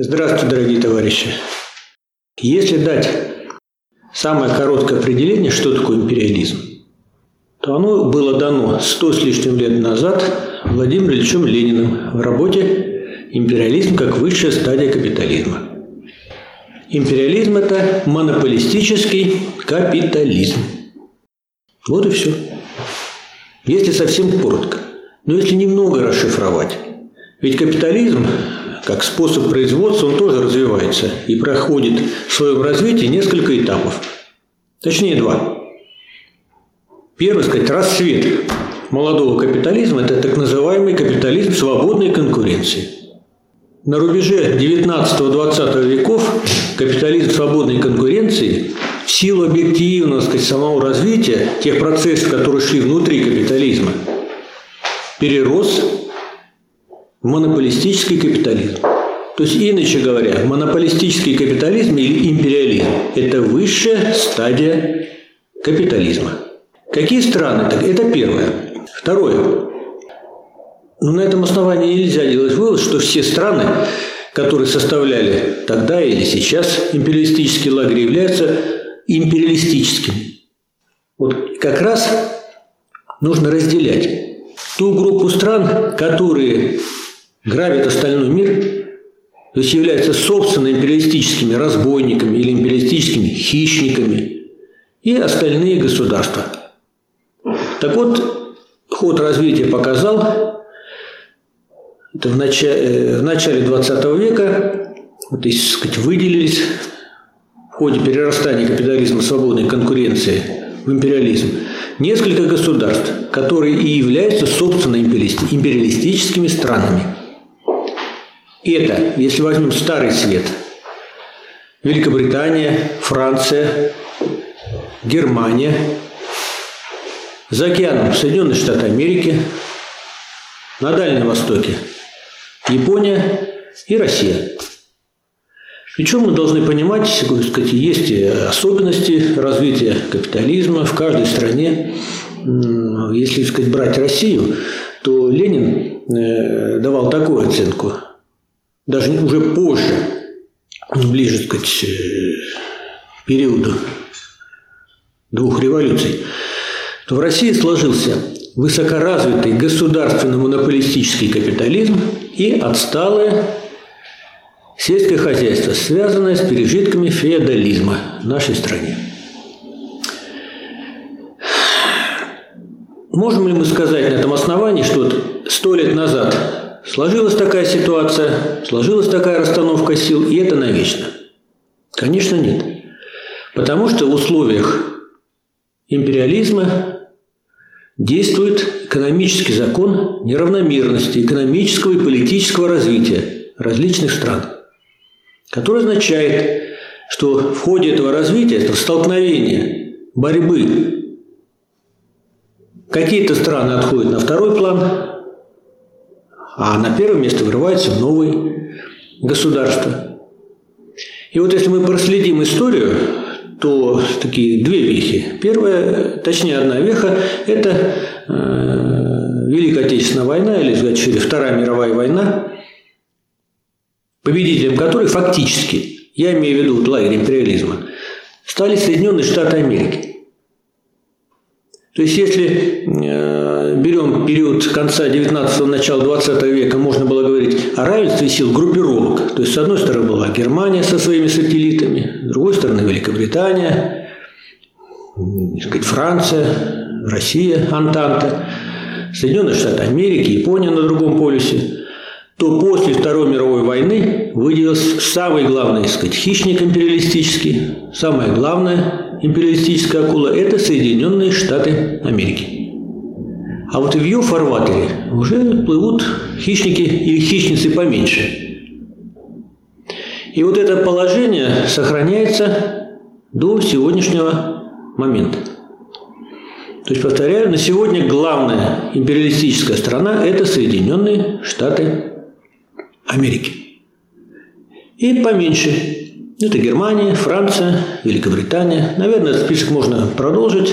Здравствуйте, дорогие товарищи. Если дать самое короткое определение, что такое империализм, то оно было дано сто с лишним лет назад Владимиром Ильичем Лениным в работе «Империализм как высшая стадия капитализма». Империализм – это монополистический капитализм. Вот и все. Если совсем коротко. Но если немного расшифровать. Ведь капитализм как способ производства, он тоже развивается и проходит в своем развитии несколько этапов. Точнее, два. Первый, сказать, расцвет молодого капитализма – это так называемый капитализм свободной конкуренции. На рубеже 19-20 веков капитализм свободной конкуренции в силу объективного сказать, самого развития тех процессов, которые шли внутри капитализма, перерос монополистический капитализм. То есть, иначе говоря, монополистический капитализм или империализм – это высшая стадия капитализма. Какие страны? Так это первое. Второе. Но на этом основании нельзя делать вывод, что все страны, которые составляли тогда или сейчас империалистический лагерь, являются империалистическими. Вот как раз нужно разделять ту группу стран, которые грабят остальной мир, то есть являются собственно империалистическими разбойниками или империалистическими хищниками и остальные государства. Так вот, ход развития показал, это в начале, э, в начале 20 века, вот, так сказать, выделились в ходе перерастания капитализма свободной конкуренции в империализм несколько государств, которые и являются собственно империалистическими странами – это, если возьмем Старый Свет, Великобритания, Франция, Германия, за океаном Соединенные Штаты Америки, на Дальнем Востоке Япония и Россия. Причем мы должны понимать, сказать, есть особенности развития капитализма в каждой стране. Если сказать, брать Россию, то Ленин э, давал такую оценку – даже уже позже, ближе, так сказать, э, периоду двух революций, то в России сложился высокоразвитый государственно-монополистический капитализм и отсталое сельское хозяйство, связанное с пережитками феодализма в нашей стране. Можем ли мы сказать на этом основании, что сто лет назад Сложилась такая ситуация, сложилась такая расстановка сил, и это навечно. Конечно, нет. Потому что в условиях империализма действует экономический закон неравномерности экономического и политического развития различных стран, который означает, что в ходе этого развития, столкновения, борьбы, какие-то страны отходят на второй план, а на первое место вырываются новые государства. И вот если мы проследим историю, то такие две вехи. Первая, точнее одна веха, это э, Великая Отечественная война, или сказать, Вторая мировая война, победителем которой фактически, я имею в виду лагерь империализма, стали Соединенные Штаты Америки. То есть, если э, берем период конца 19-го, начала 20 века, можно было говорить о равенстве сил группировок. То есть, с одной стороны была Германия со своими сателлитами, с другой стороны Великобритания, сказать, Франция, Россия, Антанта, Соединенные Штаты Америки, Япония на другом полюсе, то после Второй мировой войны выделился самый главный, так сказать, хищник империалистический, самое главное империалистическая акула – это Соединенные Штаты Америки. А вот в ее фарватере уже плывут хищники или хищницы поменьше. И вот это положение сохраняется до сегодняшнего момента. То есть, повторяю, на сегодня главная империалистическая страна – это Соединенные Штаты Америки. И поменьше это Германия, Франция, Великобритания. Наверное, этот список можно продолжить.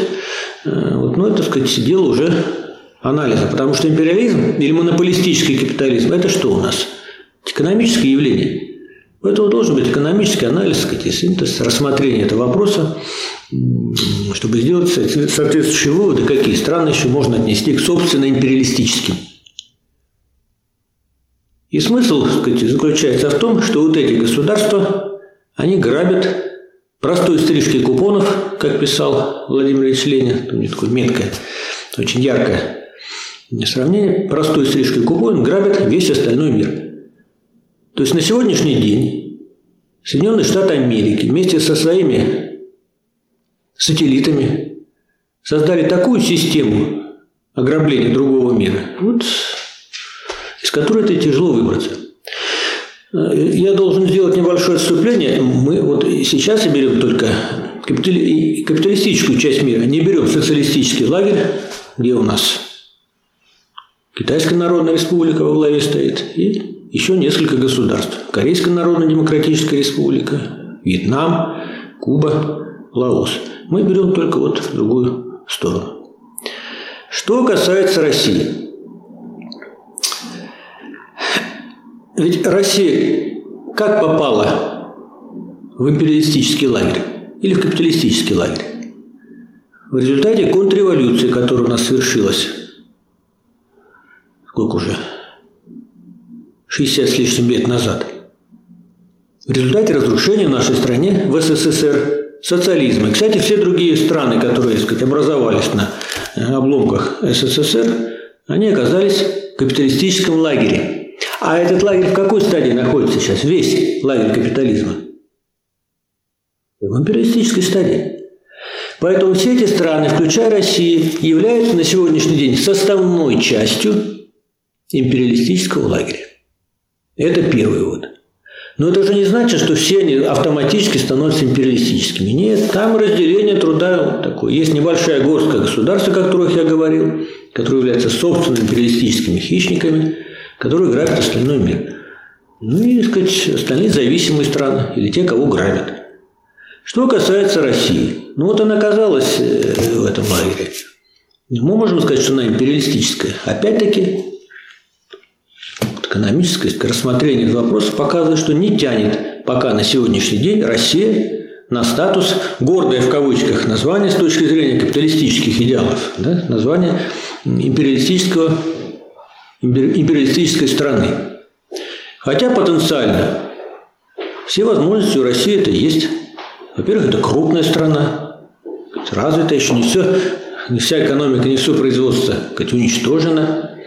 Э, вот, но это, так сказать, дело уже анализа. Потому что империализм или монополистический капитализм – это что у нас? Экономическое явление. Поэтому должен быть экономический анализ, сказать, и синтез, рассмотрение этого вопроса, чтобы сделать соответствующие выводы, какие страны еще можно отнести к собственно империалистическим. И смысл сказать, заключается в том, что вот эти государства, они грабят простой стрижкой купонов, как писал Владимир Ильич Ленин, у него такое меткое, очень яркое сравнение, простой стрижкой купон грабят весь остальной мир. То есть на сегодняшний день Соединенные Штаты Америки вместе со своими сателлитами создали такую систему ограбления другого мира, вот, из которой это тяжело выбраться. Я должен сделать небольшое отступление. Мы вот сейчас берем только капиталистическую часть мира, не берем социалистический лагерь, где у нас Китайская Народная Республика во главе стоит, и еще несколько государств. Корейская Народно-Демократическая Республика, Вьетнам, Куба, Лаос. Мы берем только вот другую сторону. Что касается России. Ведь Россия как попала в империалистический лагерь или в капиталистический лагерь? В результате контрреволюции, которая у нас совершилась сколько уже, 60 с лишним лет назад. В результате разрушения в нашей стране в СССР социализма. Кстати, все другие страны, которые, так сказать, образовались на э, обломках СССР, они оказались в капиталистическом лагере. А этот лагерь в какой стадии находится сейчас? Весь лагерь капитализма. В империалистической стадии. Поэтому все эти страны, включая Россию, являются на сегодняшний день составной частью империалистического лагеря. Это первый вывод. Но это же не значит, что все они автоматически становятся империалистическими. Нет, там разделение труда такое. Есть небольшая горстка государств, о которых я говорил, которые являются собственными империалистическими хищниками, которые грабят остальной мир. Ну и, так сказать, остальные зависимые страны или те, кого грабят. Что касается России. Ну вот она оказалась э, в этом лагере. Мы можем сказать, что она империалистическая. Опять-таки, экономическое рассмотрение вопроса показывает, что не тянет пока на сегодняшний день Россия на статус, гордое в кавычках название с точки зрения капиталистических идеалов, да, название империалистического, империалистической страны. Хотя потенциально все возможности у России это есть. Во-первых, это крупная страна, развитая еще не все, не вся экономика, не все производство сказать, уничтожено.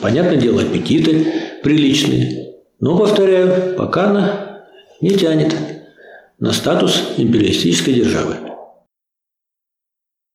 Понятное дело, аппетиты приличные. Но, повторяю, пока она не тянет на статус империалистической державы.